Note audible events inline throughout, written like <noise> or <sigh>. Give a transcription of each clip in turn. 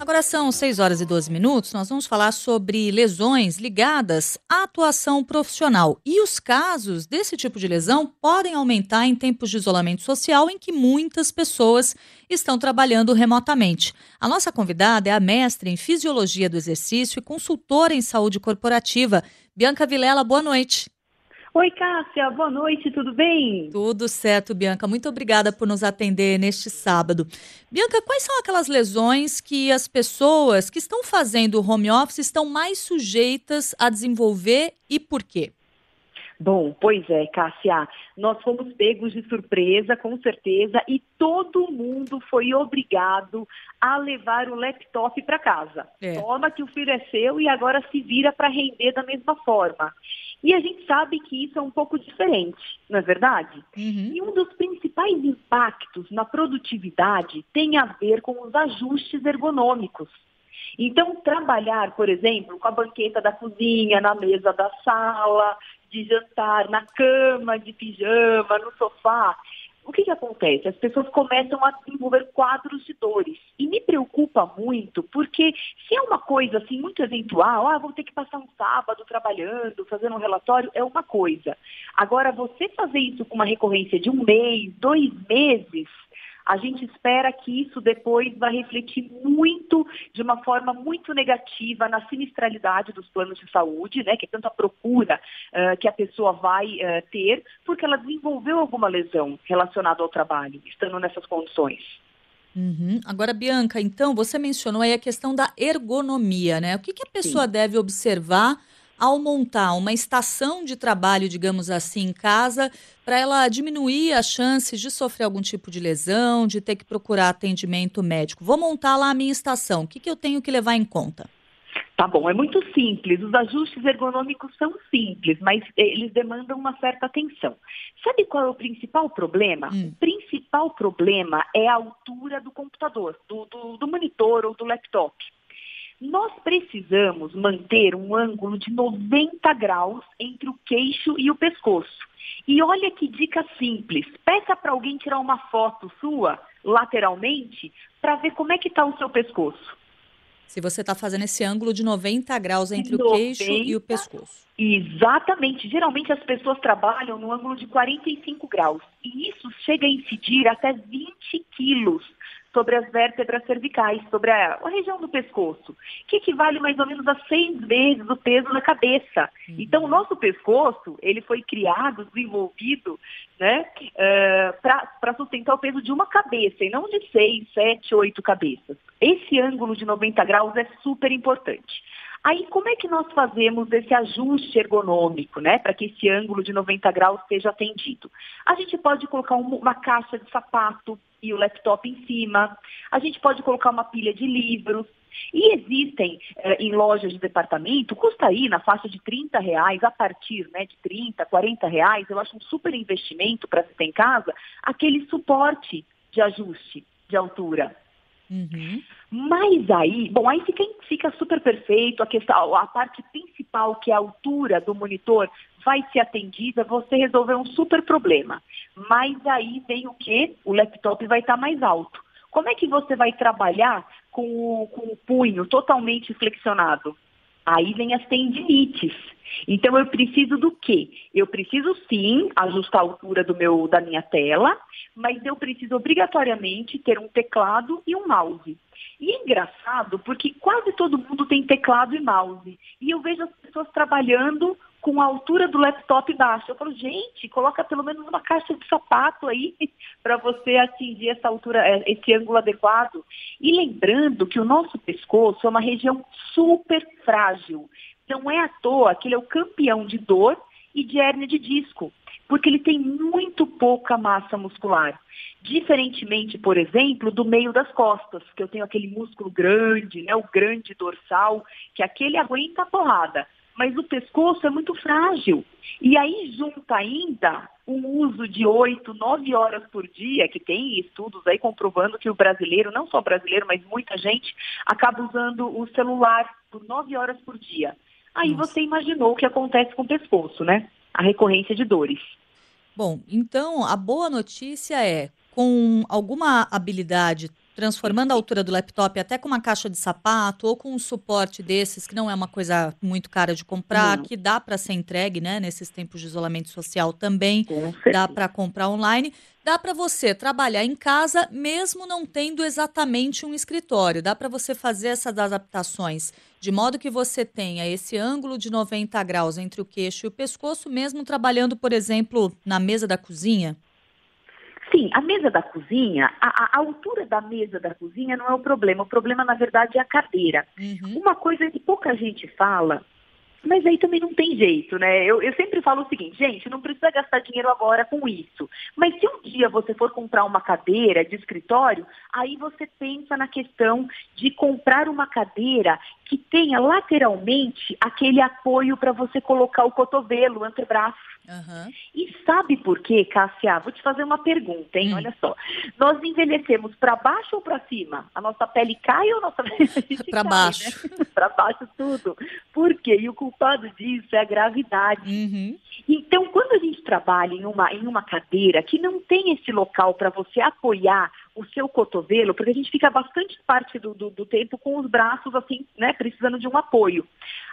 Agora são 6 horas e 12 minutos. Nós vamos falar sobre lesões ligadas à atuação profissional. E os casos desse tipo de lesão podem aumentar em tempos de isolamento social em que muitas pessoas estão trabalhando remotamente. A nossa convidada é a mestre em fisiologia do exercício e consultora em saúde corporativa, Bianca Vilela. Boa noite. Oi, Cássia, boa noite, tudo bem? Tudo certo, Bianca. Muito obrigada por nos atender neste sábado. Bianca, quais são aquelas lesões que as pessoas que estão fazendo home office estão mais sujeitas a desenvolver e por quê? Bom, pois é, Cássia, nós fomos pegos de surpresa, com certeza, e todo mundo foi obrigado a levar o laptop para casa. É. Toma que o filho é seu e agora se vira para render da mesma forma. E a gente sabe que isso é um pouco diferente, não é verdade? Uhum. E um dos principais impactos na produtividade tem a ver com os ajustes ergonômicos. Então, trabalhar, por exemplo, com a banqueta da cozinha, na mesa da sala, de jantar, na cama, de pijama, no sofá, o que, que acontece? As pessoas começam a desenvolver quadros de dores. E me preocupa muito, porque se é uma coisa assim muito eventual, ah, vou ter que passar um sábado trabalhando, fazendo um relatório, é uma coisa. Agora, você fazer isso com uma recorrência de um mês, dois meses, a gente espera que isso depois vai refletir muito, de uma forma muito negativa, na sinistralidade dos planos de saúde, né, que é tanto a procura uh, que a pessoa vai uh, ter, porque ela desenvolveu alguma lesão relacionada ao trabalho, estando nessas condições. Uhum. Agora, Bianca, então, você mencionou aí a questão da ergonomia, né? O que, que a pessoa Sim. deve observar ao montar uma estação de trabalho, digamos assim, em casa, para ela diminuir as chances de sofrer algum tipo de lesão, de ter que procurar atendimento médico. Vou montar lá a minha estação. O que, que eu tenho que levar em conta? Tá bom, é muito simples. Os ajustes ergonômicos são simples, mas eles demandam uma certa atenção. Sabe qual é o principal problema? Hum. O principal problema é a altura do computador, do, do, do monitor ou do laptop. Nós precisamos manter um ângulo de 90 graus entre o queixo e o pescoço. E olha que dica simples. Peça para alguém tirar uma foto sua lateralmente para ver como é que está o seu pescoço. Se você está fazendo esse ângulo de 90 graus entre 90, o queixo e o pescoço. Exatamente. Geralmente as pessoas trabalham no ângulo de 45 graus. E isso chega a incidir até 20 quilos sobre as vértebras cervicais, sobre a, a, região do pescoço, que equivale mais ou menos a seis vezes o peso da cabeça. Uhum. Então, o nosso pescoço, ele foi criado, desenvolvido, né, uh, eh, para sustentar o peso de uma cabeça, e não de seis, sete, oito cabeças. Esse ângulo de 90 graus é super importante. Aí, como é que nós fazemos esse ajuste ergonômico, né, para que esse ângulo de 90 graus seja atendido? A gente pode colocar uma caixa de sapato e o laptop em cima, a gente pode colocar uma pilha de livros, e existem eh, em lojas de departamento, custa aí na faixa de 30 reais, a partir né, de 30, 40 reais, eu acho um super investimento para se ter em casa, aquele suporte de ajuste de altura. Uhum. Mas aí, bom, aí fica, fica super perfeito, a, questão, a parte principal, que é a altura do monitor, vai ser atendida, você resolveu um super problema. Mas aí vem o que? O laptop vai estar mais alto. Como é que você vai trabalhar com com o punho totalmente flexionado? Aí vem as tendinites. Então eu preciso do quê? Eu preciso sim ajustar a altura do meu, da minha tela, mas eu preciso obrigatoriamente ter um teclado e um mouse. E é engraçado porque quase todo mundo tem teclado e mouse. E eu vejo as pessoas trabalhando com a altura do laptop baixa. Eu falo, gente, coloca pelo menos uma caixa de sapato aí <laughs> para você atingir essa altura, é, esse ângulo adequado. E lembrando que o nosso pescoço é uma região super frágil. Não é à toa que ele é o campeão de dor e de hérnia de disco, porque ele tem muito pouca massa muscular. Diferentemente, por exemplo, do meio das costas, que eu tenho aquele músculo grande, né, o grande dorsal, que aquele aguenta a porrada mas o pescoço é muito frágil. E aí junta ainda o uso de oito, nove horas por dia, que tem estudos aí comprovando que o brasileiro, não só brasileiro, mas muita gente, acaba usando o celular por nove horas por dia. Aí Nossa. você imaginou o que acontece com o pescoço, né? A recorrência de dores. Bom, então a boa notícia é, com alguma habilidade transformando a altura do laptop até com uma caixa de sapato ou com um suporte desses, que não é uma coisa muito cara de comprar, não. que dá para ser entregue, né, nesses tempos de isolamento social também, dá para comprar online. Dá para você trabalhar em casa mesmo não tendo exatamente um escritório. Dá para você fazer essas adaptações de modo que você tenha esse ângulo de 90 graus entre o queixo e o pescoço, mesmo trabalhando, por exemplo, na mesa da cozinha. Sim, a mesa da cozinha, a, a, altura da mesa da cozinha não é o problema. O problema, na verdade, é a cadeira. Uhum. Uma coisa que pouca gente fala, mas aí também não tem jeito, né? Eu, eu sempre falo o seguinte, gente, não precisa gastar dinheiro agora com isso. Mas se um dia você for comprar uma cadeira de escritório, aí você pensa na questão de comprar uma cadeira que tenha lateralmente aquele apoio para você colocar o cotovelo, o antebraço. Uhum. E sabe por quê, Cássia? Vou te fazer uma pergunta, hein? Hum. Olha só. Nós envelhecemos para baixo ou para cima? A nossa pele cai ou a nossa <laughs> pele Para baixo. <laughs> Né? para baixo tudo. Por quê? E o culpado disso é a gravidade. Uhum. Então, quando a gente trabalha em uma, em uma cadeira que não tem esse local para você apoiar o seu cotovelo, porque a gente fica bastante parte do, do, do, tempo com os braços assim, né, precisando de um apoio.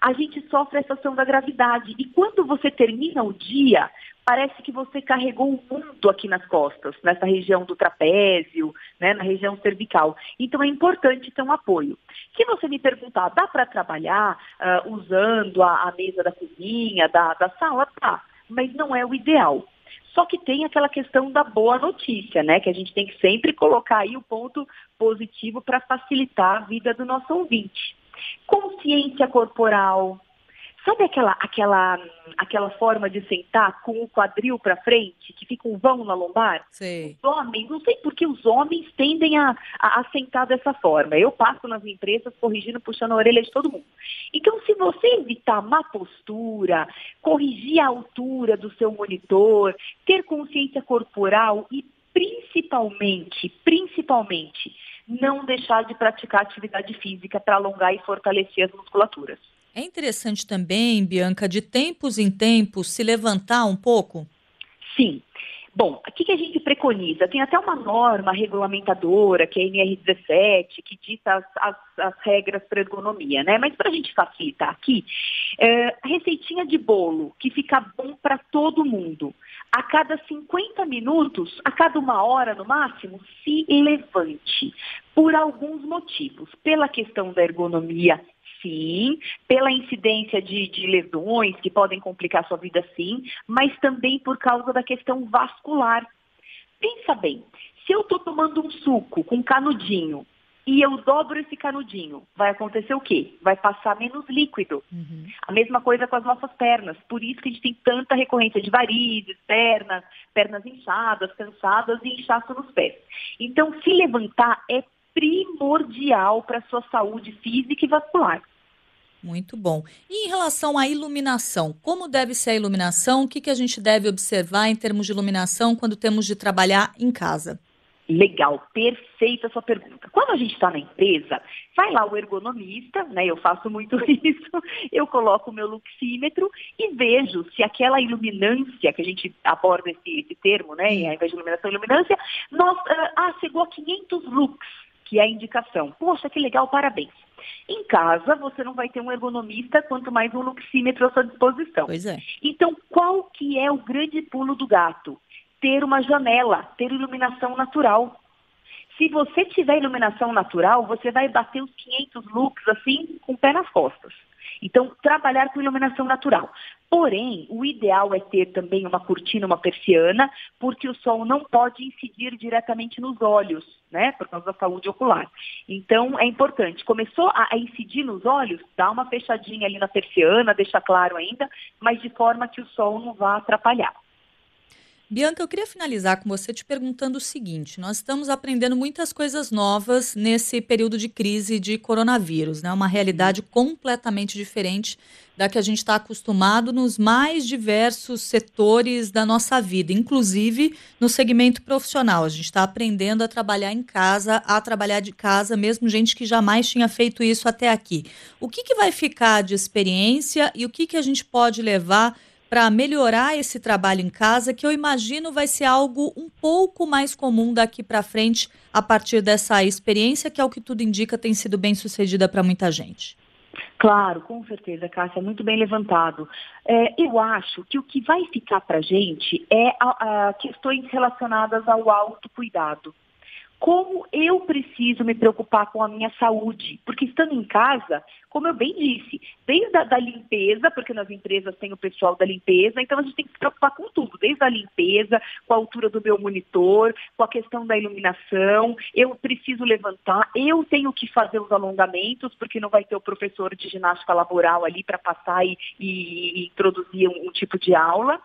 A gente sofre essa ação da gravidade. E quando você termina o dia, parece que você carregou o mundo aqui nas costas, nessa região do trapézio, né, na região cervical. Então é importante ter um apoio. Se você me perguntar, dá para trabalhar uh, usando a, a, mesa da cozinha, da, da sala? Tá, mas não é o ideal. Só que tem aquela questão da boa notícia, né? Que a gente tem que sempre colocar aí o ponto positivo para facilitar a vida do nosso ouvinte. Consciência corporal, Sabe aquela, aquela, aquela forma de sentar com o quadril para frente, que fica um vão na lombar? Sim. Os homens, não sei por que os homens tendem a, a, a, sentar dessa forma. Eu passo nas empresas corrigindo, puxando a orelha de todo mundo. Então, se você evitar má postura, corrigir a altura do seu monitor, ter consciência corporal e principalmente, principalmente, não deixar de praticar atividade física para alongar e fortalecer as musculaturas. É interessante também, Bianca, de tempos em tempos se levantar um pouco? Sim. Bom, o que, a gente preconiza? Tem até uma norma regulamentadora, que é a NR17, que dita as, as, as regras para ergonomia, né? Mas para a gente facilitar aqui, é, receitinha de bolo, que fica bom para todo mundo. A cada 50 minutos, a cada uma hora no máximo, se levante. Por alguns motivos. Pela questão da ergonomia sim, pela incidência de, de lesões que podem complicar sua vida, sim, mas também por causa da questão vascular. Pensa bem, se eu estou tomando um suco com canudinho e eu dobro esse canudinho, vai acontecer o quê? Vai passar menos líquido. Uhum. A mesma coisa com as nossas pernas. Por isso que a gente tem tanta recorrência de varizes, pernas, pernas inchadas, cansadas e inchaço nos pés. Então, se levantar é primordial para a sua saúde física e vascular. Muito bom. E em relação à iluminação, como deve ser a iluminação? O que, que a gente deve observar em termos de iluminação quando temos de trabalhar em casa? Legal, perfeita a sua pergunta. Quando a gente está na empresa, vai lá o ergonomista, né? Eu faço muito <laughs> isso, eu coloco o meu luxímetro e vejo se aquela iluminância, que a gente aborda esse, esse termo, né? Ao invés de iluminação, iluminância, nós, ah, ah chegou a 500 lux, que é a indicação. Poxa, que legal, parabéns. Em casa, você não vai ter um ergonomista, quanto mais um luxímetro à sua disposição. Pois é. Então, qual que é o grande pulo do gato? Ter uma janela, ter iluminação natural. Se você tiver iluminação natural, você vai bater os 500 lux assim, com o pé nas costas. Então, trabalhar com iluminação natural. Porém, o ideal é ter também uma cortina, uma persiana, porque o sol não pode incidir diretamente nos olhos, né, por causa da saúde ocular. Então, é importante. Começou a incidir nos olhos, dá uma fechadinha ali na persiana, deixa claro ainda, mas de forma que o sol não vá atrapalhar. Bianca, eu queria finalizar com você te perguntando o seguinte: nós estamos aprendendo muitas coisas novas nesse período de crise de coronavírus, né? Uma realidade completamente diferente da que a gente está acostumado nos mais diversos setores da nossa vida, inclusive no segmento profissional. A gente está aprendendo a trabalhar em casa, a trabalhar de casa, mesmo gente que jamais tinha feito isso até aqui. O que, que vai ficar de experiência e o que, que a gente pode levar? Para melhorar esse trabalho em casa, que eu imagino vai ser algo um pouco mais comum daqui para frente, a partir dessa experiência, que é o que tudo indica tem sido bem sucedida para muita gente? Claro, com certeza, Cássia, muito bem levantado. É, eu acho que o que vai ficar para a gente é a, a questões relacionadas ao autocuidado como eu preciso me preocupar com a minha saúde. Porque estando em casa, como eu bem disse, desde a da limpeza, porque nas empresas tem o pessoal da limpeza, então a gente tem que se preocupar com tudo, desde a limpeza, com a altura do meu monitor, com a questão da iluminação, eu preciso levantar, eu tenho que fazer os alongamentos, porque não vai ter o professor de ginástica laboral ali para passar e, e, e introduzir um, um tipo de aula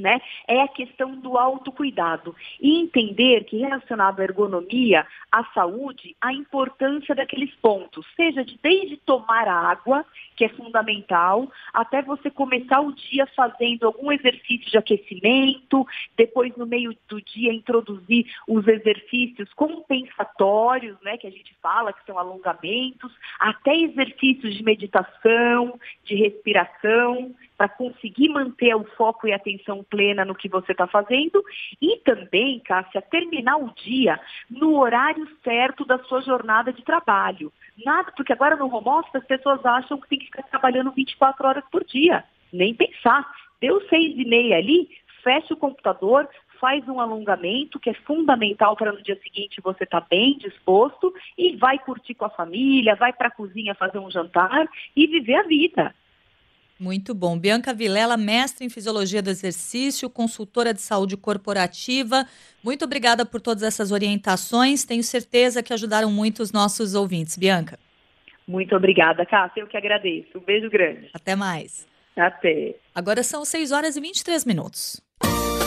né, é a questão do autocuidado. E entender que relacionado à ergonomia, à saúde, a importância daqueles pontos, seja de desde tomar água, que é fundamental, até você começar o dia fazendo algum exercício de aquecimento, depois no meio do dia introduzir os exercícios compensatórios, né, que a gente fala que são alongamentos, até exercícios de meditação, de respiração, para conseguir manter o foco e a atenção plena no que você está fazendo e também, Cássia, terminar o dia no horário certo da sua jornada de trabalho. Nada, porque agora no home office as pessoas acham que tem que ficar trabalhando 24 horas por dia. Nem pensar. Deu seis e meia ali, fecha o computador, faz um alongamento que é fundamental para no dia seguinte você estar tá bem disposto e vai curtir com a família, vai para a cozinha fazer um jantar e viver a vida. Muito bom. Bianca Vilela, mestre em Fisiologia do Exercício, consultora de saúde corporativa. Muito obrigada por todas essas orientações. Tenho certeza que ajudaram muito os nossos ouvintes. Bianca. Muito obrigada, Cássia. Eu que agradeço. Um beijo grande. Até mais. Até. Agora são 6 horas e 23 minutos.